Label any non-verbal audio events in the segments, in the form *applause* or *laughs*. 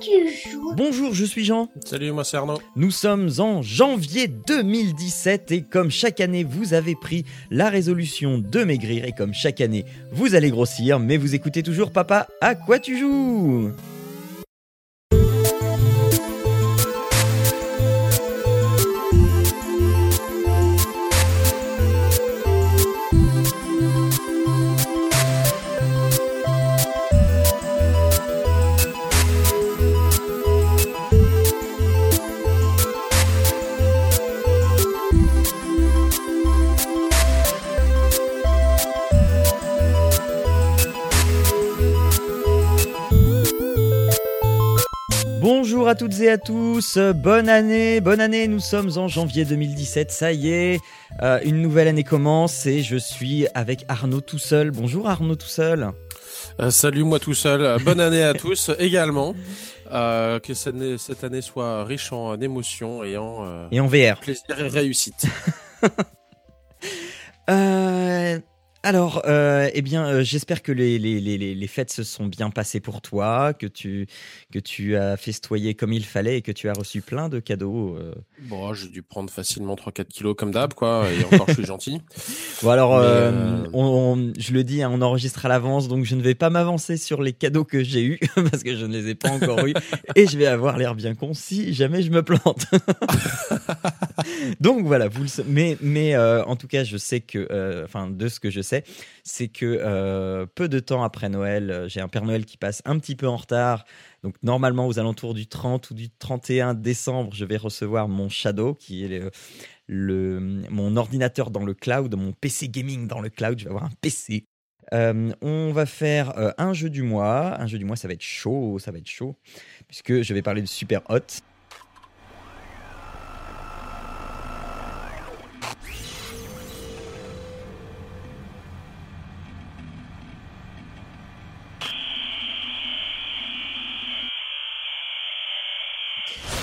tu joues Bonjour, je suis Jean. Salut, moi c'est Arnaud. Nous sommes en janvier 2017 et comme chaque année vous avez pris la résolution de maigrir et comme chaque année vous allez grossir mais vous écoutez toujours Papa, à quoi tu joues? Toutes et à tous, bonne année, bonne année, nous sommes en janvier 2017, ça y est, euh, une nouvelle année commence et je suis avec Arnaud tout seul. Bonjour Arnaud tout seul. Euh, salut, moi tout seul. Euh, bonne année à tous *laughs* également. Euh, que cette année, cette année soit riche en émotions et en, Et en VR. plaisir et réussite. *laughs* Euh, alors, euh, eh bien, euh, j'espère que les, les, les, les fêtes se sont bien passées pour toi, que tu, que tu as festoyé comme il fallait et que tu as reçu plein de cadeaux. euh. bon, j'ai dû prendre facilement 3-4 kilos comme d'hab, quoi. Et encore, je suis gentil. *laughs* Bon, alors, Mais, on, on- je le dis, hein, on enregistre à l'avance, donc je ne vais pas m'avancer sur les cadeaux que j'ai eus, *laughs* parce que je ne les ai pas encore eus, et je vais avoir l'air bien con si jamais je me plante. *laughs* donc voilà, vous le mais, mais en tout cas, je sais que, enfin, de ce que je sais, c'est que euh, peu de temps après Noël, euh, j'ai un Père Noël qui passe un petit peu en retard. Donc normalement aux alentours du 30 ou du 31 décembre, je vais recevoir mon Shadow, qui est le, mon ordinateur dans le cloud, mon PC gaming dans le cloud. Je vais avoir un PC. Euh, on va faire un jeu du mois. Un jeu du mois, ça va être chaud, ça va être chaud, puisque je vais parler de Super Hot.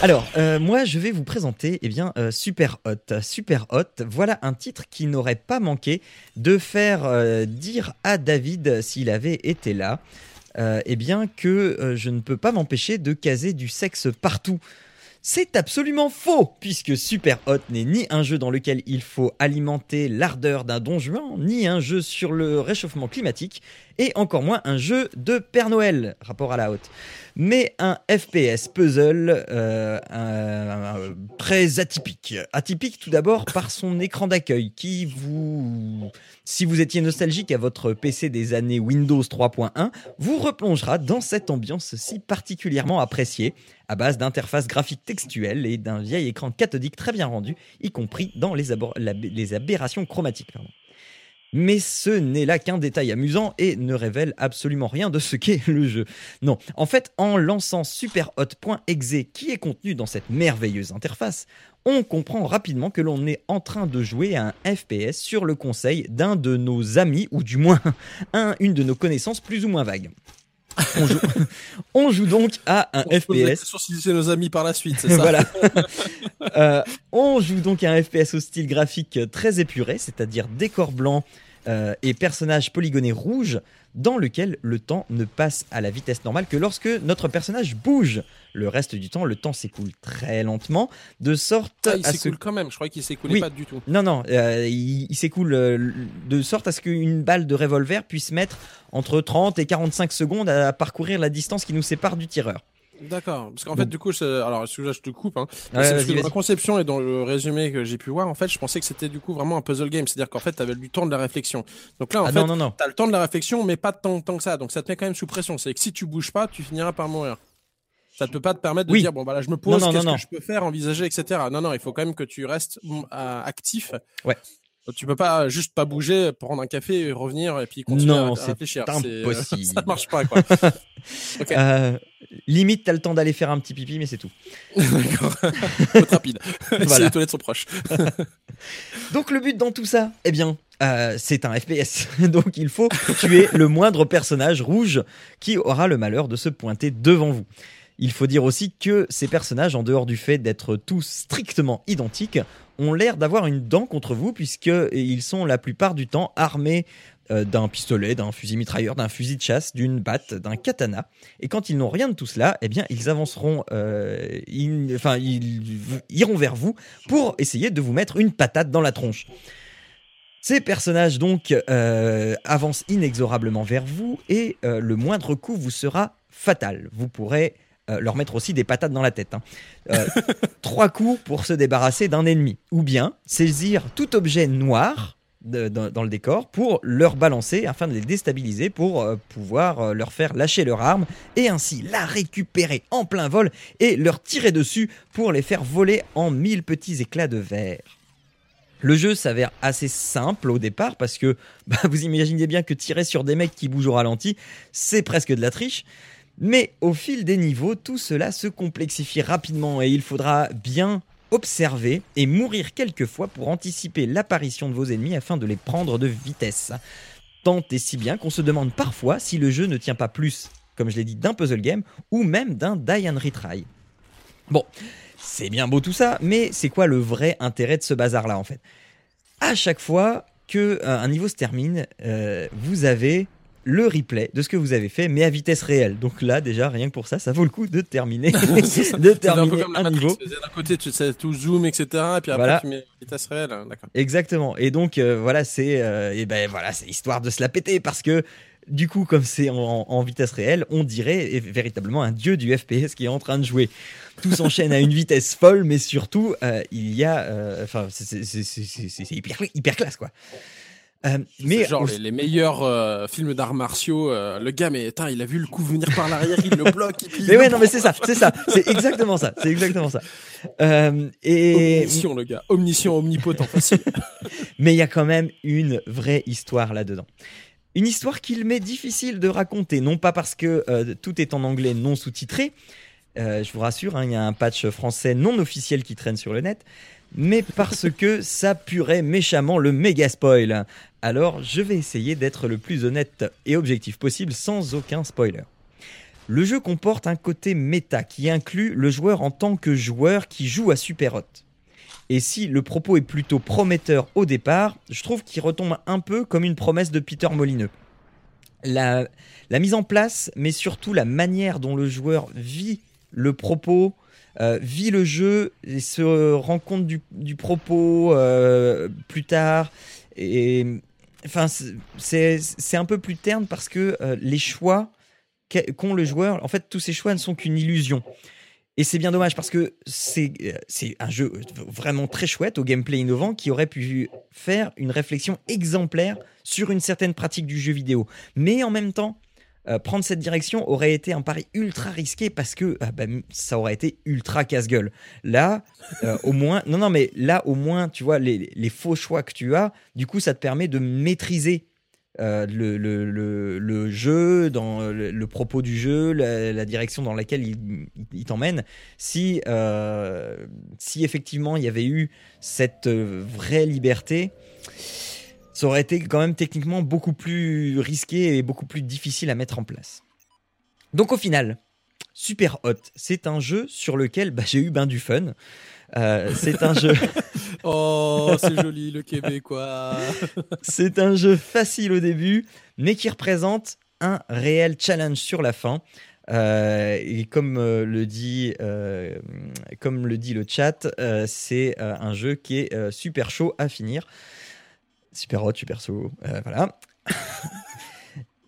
Alors, euh, moi, je vais vous présenter eh bien, euh, Super Hot. Super Hot, voilà un titre qui n'aurait pas manqué de faire euh, dire à David, s'il avait été là, eh bien, que je ne peux pas m'empêcher de caser du sexe partout. C'est absolument faux, puisque Super Hot n'est ni un jeu dans lequel il faut alimenter l'ardeur d'un don juan, ni un jeu sur le réchauffement climatique, et encore moins un jeu de Père Noël, rapport à la haute mais un FPS puzzle euh, très atypique. Atypique tout d'abord par son écran d'accueil qui vous, si vous étiez nostalgique à votre PC des années Windows 3.1, vous replongera dans cette ambiance si particulièrement appréciée à base d'interfaces graphiques textuelles et d'un vieil écran cathodique très bien rendu, y compris dans les, aberrations chromatiques. Mais ce n'est là qu'un détail amusant et ne révèle absolument rien de ce qu'est le jeu. Non, en fait, en lançant superhot.exe qui est contenu dans cette merveilleuse interface, on comprend rapidement que l'on est en train de jouer à un FPS sur le conseil d'un de nos amis, ou du moins *laughs* un, une de nos connaissances plus ou moins vagues. On joue, *laughs* on joue donc à un On FPS c'est nos amis par la suite, c'est *laughs* ça voilà. Euh, on joue donc à un FPS au style graphique très épuré, c'est-à-dire décor blanc euh, et personnages polygonés rouges, dans lequel le temps ne passe à la vitesse normale que lorsque notre personnage bouge. Le reste du temps, le temps s'écoule très lentement, de sorte Ah, il à ce s'écoule quand même. Je crois qu'il s'écoulait Oui. pas du tout. non, non, euh, il, il s'écoule euh, de sorte à ce qu'une balle de revolver puisse mettre entre 30 et 45 secondes à parcourir la distance qui nous sépare du tireur. D'accord. Parce qu'en fait, du coup, alors, excuse-moi, je te coupe. Hein. Ouais, c'est parce vas-y, que dans la conception et dans le résumé que j'ai pu voir, en fait, je pensais que c'était du coup vraiment un puzzle game. C'est-à-dire qu'en fait, tu avais du temps de la réflexion. Donc là, en Ah fait, non, non, non. t'as le temps de la réflexion, mais pas tant, tant que ça. Donc ça te met quand même sous pression. C'est que si tu bouges pas, tu finiras par mourir. Ça ne peut pas te permettre de Oui. dire bon bah là je me pose, qu'est-ce que non. je peux faire, envisager, etc. Non non, il faut quand même que tu restes mm, euh, actif. Ouais. Tu peux pas juste pas bouger, prendre un café, et revenir et puis continuer Non, à- à, c'est réfléchir. impossible. *laughs* ça marche pas quoi. *laughs* Ok. Euh, limite, t'as le temps d'aller faire un petit pipi, mais c'est tout. *laughs* D'accord. Rapide. Si Voilà. les toilettes sont proches. Donc le but dans tout ça, eh bien, euh, c'est un FPS. Donc il faut tuer le moindre personnage rouge qui aura le malheur de se pointer devant vous. Il faut dire aussi que ces personnages, en dehors du fait d'être tous strictement identiques, ont l'air d'avoir une dent contre vous puisqu'ils sont la plupart du temps armés d'un pistolet, d'un fusil mitrailleur, d'un fusil de chasse, d'une batte, d'un katana. Et quand ils n'ont rien de tout cela, eh bien, ils avanceront, enfin, ils iront vers vous pour essayer de vous mettre une patate dans la tronche. Ces personnages donc avancent inexorablement vers vous et le moindre coup vous sera fatal. Vous pourrez euh, leur mettre aussi des patates dans la tête. Hein. Euh, *laughs* trois coups pour se débarrasser d'un ennemi. Ou bien saisir tout objet noir dans, le décor pour leur balancer afin de les déstabiliser pour euh, pouvoir leur faire lâcher leur arme et ainsi la récupérer en plein vol et leur tirer dessus pour les faire voler en mille petits éclats de verre. Le jeu s'avère assez simple au départ parce que *laughs* bah, vous imaginez bien que tirer sur des mecs qui bougent au ralenti, c'est presque de la triche. Mais au fil des niveaux, tout cela se complexifie rapidement et il faudra bien observer et mourir quelquefois pour anticiper l'apparition de vos ennemis afin de les prendre de vitesse. Tant et si bien qu'on se demande parfois si le jeu ne tient pas plus, comme je l'ai dit, d'un puzzle game ou même d'un die and retry. Bon, c'est bien beau tout ça, mais c'est quoi le vrai intérêt de ce bazar-là en fait? À chaque fois que euh, un niveau se termine, euh, vous avez le replay de ce que vous avez fait, mais à vitesse réelle. Donc là, déjà, rien que pour ça, ça vaut le coup de terminer, *laughs* de terminer un, niveau. D'un côté, tu sais tout zoom, etc. Et puis après, tu mets vitesse réelle. Hein, d'accord. Exactement. Et donc, euh, voilà, c'est, euh, et ben voilà, c'est histoire de se la péter parce que du coup, comme c'est en, vitesse réelle, on dirait véritablement un dieu du FPS qui est en train de jouer. Tout s'enchaîne à une *laughs* vitesse folle, mais surtout, euh, il y a, enfin, c'est hyper, hyper classe, quoi. Euh, mais genre les, meilleurs euh, films d'arts martiaux. Euh, le gars, mais il a vu le coup venir par l'arrière, il le bloque. mais ouais, non, mais c'est ça, c'est ça, c'est exactement ça, c'est exactement ça. et omniscient le gars, omniscient, omnipotent, facile. *laughs* mais il y a quand même une vraie histoire là-dedans. Une histoire qu'il m'est difficile de raconter, non pas parce que tout est en anglais non sous-titré. je vous rassure, hein, il y a un patch français non officiel qui traîne sur le net mais parce que ça purait méchamment le méga spoil. Alors je vais essayer d'être le plus honnête et objectif possible sans aucun spoiler. Le jeu comporte un côté méta qui inclut le joueur en tant que joueur qui joue à Super Hot. Et si le propos est plutôt prometteur au départ, je trouve qu'il retombe un peu comme une promesse de Peter Molineux. La mise en place, mais surtout la manière dont le joueur vit le propos, euh, vit le jeu et se rend compte du, propos euh, plus tard. Et enfin, c'est un peu plus terne parce que euh, les choix qu'ont le joueur, en fait, tous ces choix ne sont qu'une illusion. Et c'est bien dommage parce que c'est un jeu vraiment très chouette, au gameplay innovant, qui aurait pu faire une réflexion exemplaire sur une certaine pratique du jeu vidéo. Mais en même temps, euh, prendre cette direction aurait été un pari ultra risqué parce que euh, bah, ça aurait été ultra casse-gueule. Là, euh, au moins, non, non, mais là, au moins, tu vois, les, faux choix que tu as, du coup, ça te permet de maîtriser le, jeu, dans le, propos du jeu, la, direction dans laquelle il, il t'emmène. Si, si effectivement il y avait eu cette vraie liberté, ça aurait été quand même techniquement beaucoup plus risqué et beaucoup plus difficile à mettre en place. Donc au final, Super Hot, c'est un jeu sur lequel bah, j'ai eu ben du fun. Euh, c'est un jeu. *laughs* oh, c'est joli le québécois. *laughs* c'est un jeu facile au début, mais qui représente un réel challenge sur la fin. Euh, et comme euh, le dit, comme le dit le chat, c'est un jeu qui est super chaud à finir. Super hot, super sous. Euh, voilà.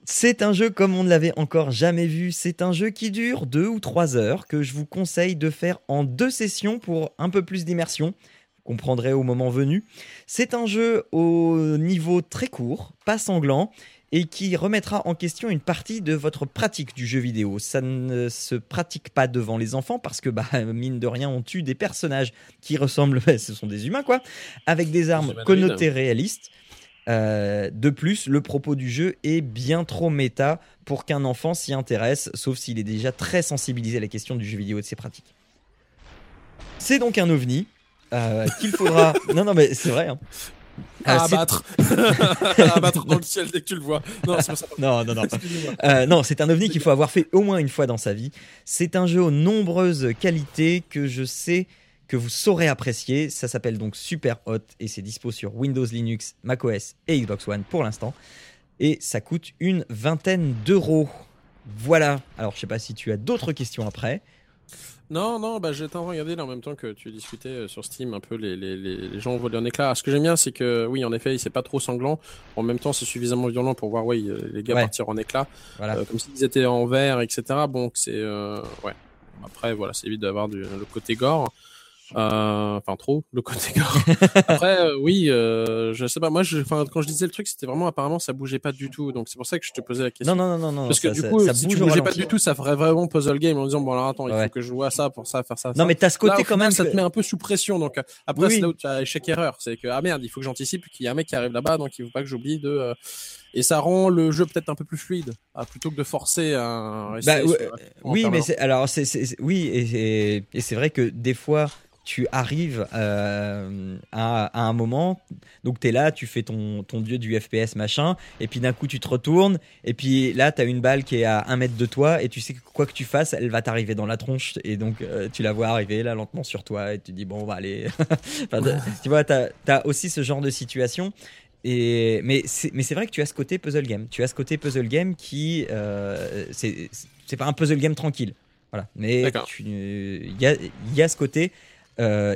C'est un jeu comme on ne l'avait encore jamais vu. C'est un jeu qui dure deux ou trois heures que je vous conseille de faire en deux sessions pour un peu plus d'immersion. Vous comprendrez au moment venu. C'est un jeu au niveau très court, pas sanglant, et qui remettra en question une partie de votre pratique du jeu vidéo. Ça ne se pratique pas devant les enfants parce que, bah, *laughs* mine de rien, on tue des personnages qui ressemblent, *laughs* ce sont des humains quoi, avec des armes connotées réalistes. Euh, de plus, le propos du jeu est bien trop méta pour qu'un enfant s'y intéresse, sauf s'il est déjà très sensibilisé à la question du jeu vidéo et de ses pratiques. C'est donc un ovni euh, qu'il faudra. *laughs* non, non, mais c'est vrai. Hein. À euh, abattre. *laughs* abattre dans le ciel dès que tu le vois. Non, c'est pas ça. non, non, non. non, c'est un ovni qu'il faut avoir fait au moins une fois dans sa vie. C'est un jeu aux nombreuses qualités que je sais que vous saurez apprécier. Ça s'appelle donc Super Hot et c'est dispo sur Windows, Linux, macOS et Xbox One pour l'instant. et ça coûte une vingtaine d'euros. Voilà. Alors, je sais pas si tu as d'autres questions après. Non, non, bah j'étais en train de regarder là en même temps que tu discutais euh, sur Steam un peu les, les, les, les gens volent en éclat. Ce que j'aime bien, c'est que oui, en effet, c'est pas trop sanglant. En même temps, c'est suffisamment violent pour voir, oui, euh, les gars Ouais. partir en éclat, Voilà. Euh, comme s'ils étaient en verre, etc. Bon, c'est euh, ouais. Après, voilà, c'est évite d'avoir du le côté gore. Euh, enfin trop le côté *laughs* gore. *laughs* Après, euh, oui, euh, je sais pas. Moi, je, quand je disais le truc, c'était vraiment apparemment ça bougeait pas du tout. Donc c'est pour ça que je te posais la question. Non, non, non, non. Parce que du coup, ça si tu bougeais pas du tout, ça ferait vraiment puzzle game en disant bon alors attends, il faut que je vois ça pour ça, faire ça. Non, mais t'as ce côté quand même. ça te met un peu sous pression. Donc après, c'est là où tu as échec erreur. C'est que ah merde, il faut que j'anticipe qu'il y a un mec qui arrive là-bas, donc il faut pas que j'oublie de. Et ça rend le jeu peut-être un peu plus fluide, plutôt que de forcer un. Bah, ouais, Oui, mais alors c'est oui et, et- et c'est vrai que des fois tu arrives euh, à, à un moment, donc tu es là, tu fais ton, ton dieu du FPS machin, et puis d'un coup tu te retournes, et puis là tu as une balle qui est à un mètre de toi, et tu sais que quoi que tu fasses, elle va t'arriver dans la tronche, et donc euh, tu la vois arriver là lentement sur toi, et tu dis bon, on va aller. *laughs* Enfin, tu vois, tu as, aussi ce genre de situation. Et, mais c'est vrai que tu as ce côté puzzle game. Tu as ce côté puzzle game qui. euh, c'est c'est pas un puzzle game tranquille. Voilà. Mais il y a, il y a ce côté. Euh,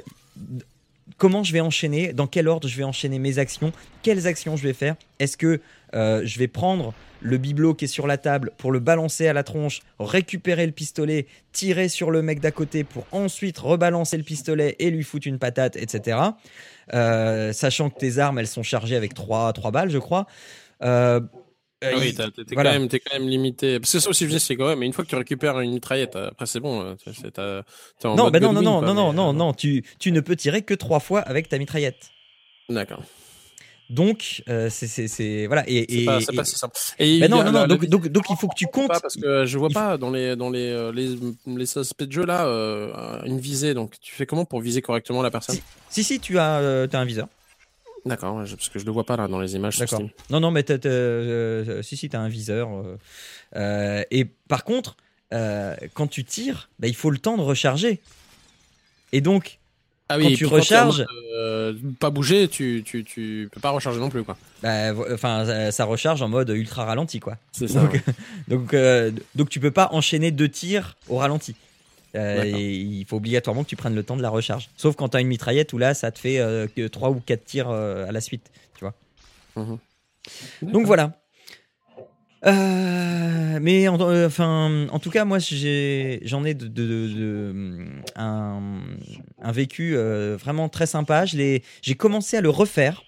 comment je vais enchaîner Dans quel ordre je vais enchaîner mes actions Quelles actions je vais faire Est-ce que euh, je vais prendre le bibelot qui est sur la table pour le balancer à la tronche, récupérer le pistolet, tirer sur le mec d'à côté pour ensuite rebalancer le pistolet et lui foutre une patate, etc. Euh, sachant que tes armes, elles sont chargées avec 3, trois balles, je crois. Euh, oui, t'es voilà. quand même, t'es quand même limité. Parce que ça aussi, je dis, c'est quand même. Mais une fois que tu récupères une mitraillette, après c'est bon. euh, t'es- en non, bah non, non, non, quoi, non, non, mais, non, euh, non, tu, tu ne peux tirer que trois fois avec ta mitraillette. D'accord. Donc, euh, c'est, voilà. Et, C'est et- pas, et- pas si simple. Et Bah non, a non, non, donc, donc, donc il faut que tu comptes. pas parce que je vois il- pas dans les dans les euh, les, les aspects de jeu là euh, une visée donc tu fais comment pour viser correctement la personne? Si, si, tu as, euh, t'as un viseur. D'accord parce que je le vois pas là dans les images D'accord. Non, non, mais euh, si, si, t'as un viseur. euh, euh, et par contre, euh, quand tu tires, bah, il faut le temps de recharger. Et donc, Ah Quand et tu recharges- mode, pas bouger tu, tu tu peux pas recharger non plus quoi. bah, enfin, ça, recharge en mode ultra ralenti, quoi. C'est ça. Donc, ouais. *laughs* donc, donc tu peux pas enchaîner deux tirs au ralenti. Euh, et il faut obligatoirement que tu prennes le temps de la recharge. Sauf quand tu as une mitraillette où là, ça te fait euh, que 3 ou 4 tirs euh, à la suite. Tu vois. Mhm. Donc voilà. Euh, mais en, euh, enfin, en tout cas, moi, j'en ai de, de- de- de- un, un vécu euh, vraiment très sympa. J'ai commencé à le refaire.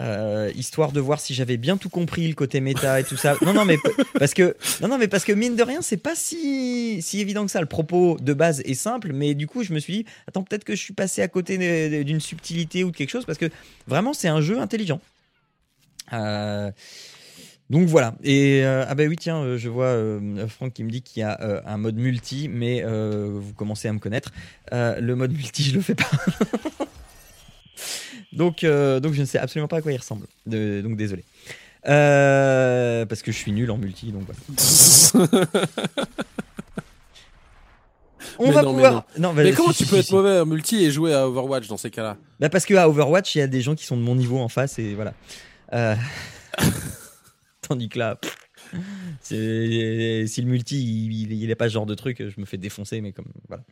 Euh, histoire de voir si j'avais bien tout compris le côté méta et tout ça. Non non mais parce que non non mais parce que mine de rien c'est pas si si évident que ça. Le propos de base est simple, mais du coup je me suis dit attends peut-être que je suis passé à côté d'une subtilité ou de quelque chose parce que vraiment c'est un jeu intelligent. Euh, donc voilà. Et euh, ah bah oui tiens, je vois Franck qui me dit qu'il y a un mode multi, mais vous commencez à me connaître. Le mode multi, je le fais pas. *laughs* donc euh, donc je ne sais absolument pas à quoi il ressemble. De- donc désolé. Euh, parce que je suis nul en multi, donc voilà. *laughs* On Mais va non, mais pouvoir. Non, bah, Mais comment si, tu peux si, être mauvais en multi et jouer à Overwatch dans ces cas-là? Bah parce que à Overwatch, il y a des gens qui sont de mon niveau en face et voilà. Euh, *laughs* Tandis que là, pff, c'est- si le multi il, il, il est pas ce genre de truc, je me fais défoncer, mais comme voilà.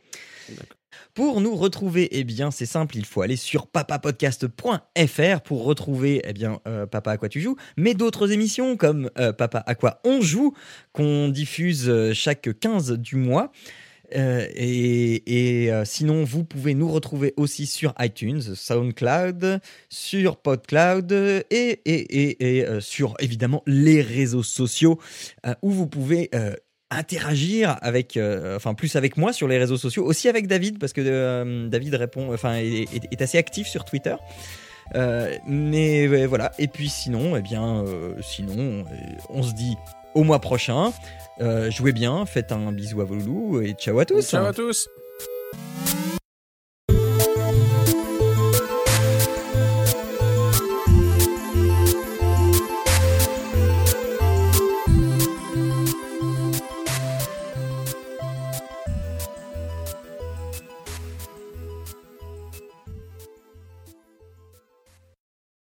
Pour nous retrouver, eh bien c'est simple, il faut aller sur papapodcast.fr pour retrouver eh bien euh, Papa à quoi tu joues, mais d'autres émissions comme euh, Papa à quoi on joue qu'on diffuse euh, chaque 15 du mois. Et sinon, vous pouvez nous retrouver aussi sur iTunes, SoundCloud, sur PodCloud et, et, et, sur évidemment les réseaux sociaux où vous pouvez interagir avec, euh, enfin plus avec moi sur les réseaux sociaux, aussi avec David parce que euh, David répond, enfin est, assez actif sur Twitter. Euh, mais voilà. Et puis sinon, eh bien, sinon, on se dit au mois prochain. Jouez bien, faites un bisou à vos loulous et ciao à tous. Ciao à tous